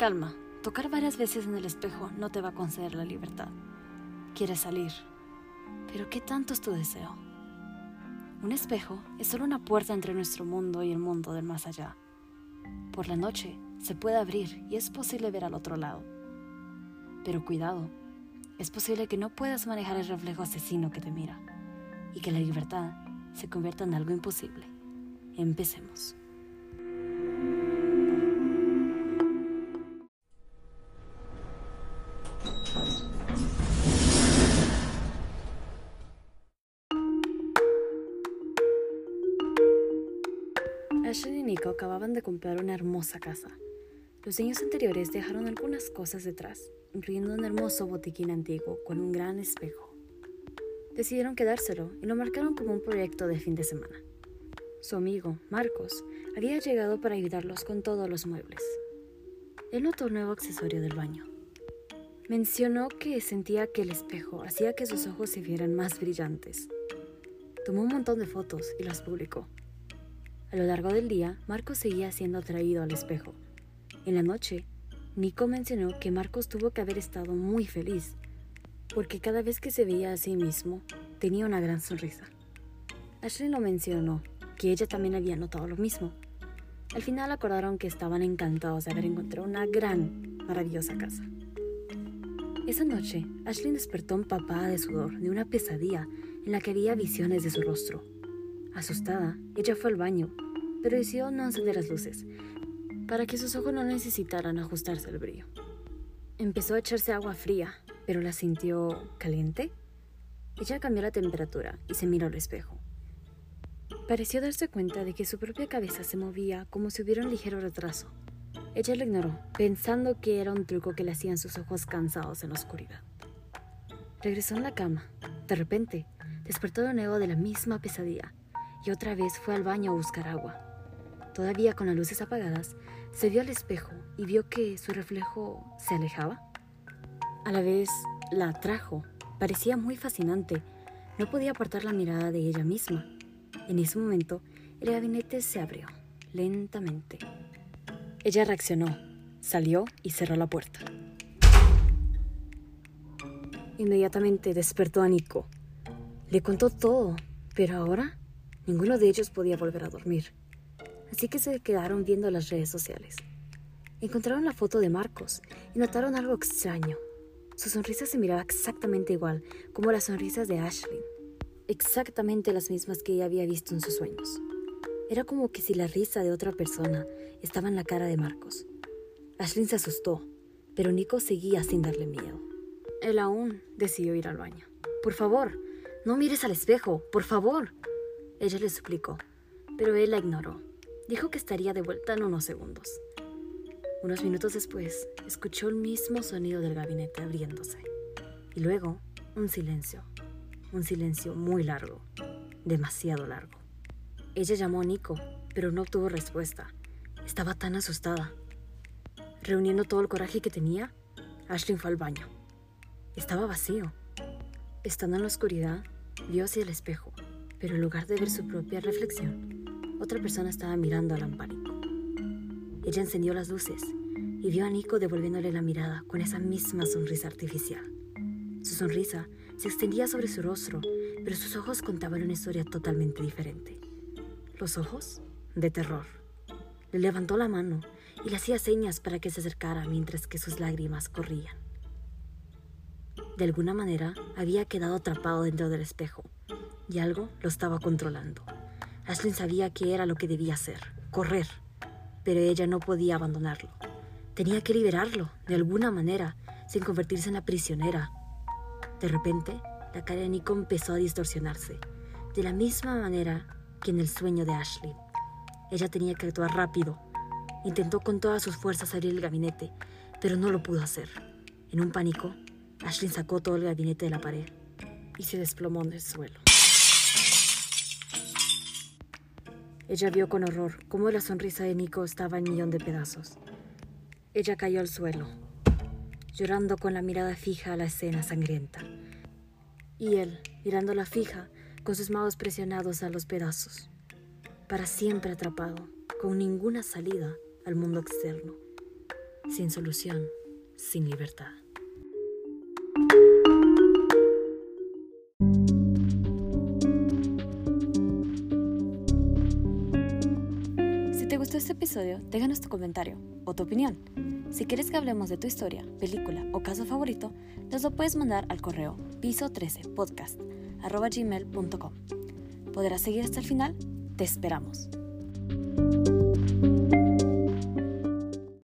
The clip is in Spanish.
Calma, tocar varias veces en el espejo no te va a conceder la libertad. Quieres salir, pero ¿qué tanto es tu deseo? Un espejo es solo una puerta entre nuestro mundo y el mundo del más allá. Por la noche se puede abrir y es posible ver al otro lado. Pero cuidado, es posible que no puedas manejar el reflejo asesino que te mira y que la libertad se convierta en algo imposible. Empecemos. Ashley y Nico acababan de comprar una hermosa casa. Los años anteriores dejaron algunas cosas detrás, incluyendo un hermoso botiquín antiguo con un gran espejo. Decidieron quedárselo y lo marcaron como un proyecto de fin de semana. Su amigo, Marcos, había llegado para ayudarlos con todos los muebles. Él notó un nuevo accesorio del baño. Mencionó que sentía que el espejo hacía que sus ojos se vieran más brillantes. Tomó un montón de fotos y las publicó. A lo largo del día, Marcos seguía siendo atraído al espejo. En la noche, Nico mencionó que Marcos tuvo que haber estado muy feliz, porque cada vez que se veía a sí mismo, tenía una gran sonrisa. Ashley lo mencionó, que ella también había notado lo mismo. Al final acordaron que estaban encantados de haber encontrado una gran, maravillosa casa. Esa noche, Ashley despertó empapada de sudor de una pesadilla en la que había visiones de su rostro. Asustada, ella fue al baño, pero decidió no encender las luces, para que sus ojos no necesitaran ajustarse al brillo. Empezó a echarse agua fría, pero la sintió caliente. Ella cambió la temperatura y se miró al espejo. Pareció darse cuenta de que su propia cabeza se movía como si hubiera un ligero retraso. Ella lo ignoró, pensando que era un truco que le hacían sus ojos cansados en la oscuridad. Regresó en la cama. De repente, despertó de nuevo de la misma pesadilla y otra vez fue al baño a buscar agua. Todavía con las luces apagadas, se vio al espejo y vio que su reflejo se alejaba. A la vez, la atrajo. Parecía muy fascinante. No podía apartar la mirada de ella misma. En ese momento, el gabinete se abrió, lentamente. Ella reaccionó, salió y cerró la puerta. Inmediatamente despertó a Nico. Le contó todo, pero ahora Ninguno de ellos podía volver a dormir, así que se quedaron viendo las redes sociales. Encontraron la foto de Marcos y notaron algo extraño. Su sonrisa se miraba exactamente igual como las sonrisas de Ashley, exactamente las mismas que ella había visto en sus sueños. Era como que si la risa de otra persona estaba en la cara de Marcos. Ashley se asustó, pero Nico seguía sin darle miedo. Él aún decidió ir al baño. Por favor, no mires al espejo, por favor, ella le suplicó, pero él la ignoró. Dijo que estaría de vuelta en unos segundos. Unos minutos después, escuchó el mismo sonido del gabinete abriéndose. Y luego, un silencio. Un silencio muy largo. Demasiado largo. Ella llamó a Nico, pero no obtuvo respuesta. Estaba tan asustada. Reuniendo todo el coraje que tenía, Ashley fue al baño. Estaba vacío. Estando en la oscuridad, vio hacia el espejo pero en lugar de ver su propia reflexión, otra persona estaba mirando al pánico. Ella encendió las luces y vio a Nico devolviéndole la mirada con esa misma sonrisa artificial. Su sonrisa se extendía sobre su rostro, pero sus ojos contaban una historia totalmente diferente. Los ojos de terror. Le levantó la mano y le hacía señas para que se acercara mientras que sus lágrimas corrían. De alguna manera había quedado atrapado dentro del espejo y algo lo estaba controlando. Ashley sabía que era lo que debía hacer, correr, pero ella no podía abandonarlo. Tenía que liberarlo, de alguna manera, sin convertirse en la prisionera. De repente, la cara de Nico empezó a distorsionarse, de la misma manera que en el sueño de Ashley. Ella tenía que actuar rápido. Intentó con todas sus fuerzas abrir el gabinete, pero no lo pudo hacer. En un pánico, Ashley sacó todo el gabinete de la pared y se desplomó en el suelo. Ella vio con horror cómo la sonrisa de Nico estaba en millón de pedazos. Ella cayó al suelo, llorando con la mirada fija a la escena sangrienta. Y él, mirándola fija, con sus manos presionados a los pedazos, para siempre atrapado, con ninguna salida al mundo externo. sin solución, sin libertad. Gustó este episodio, déjanos tu comentario o tu opinión. Si quieres que hablemos de tu historia, película o caso favorito, nos lo puedes mandar al correo piso13podcast.gmail.com. ¿Podrás seguir hasta el final? Te esperamos.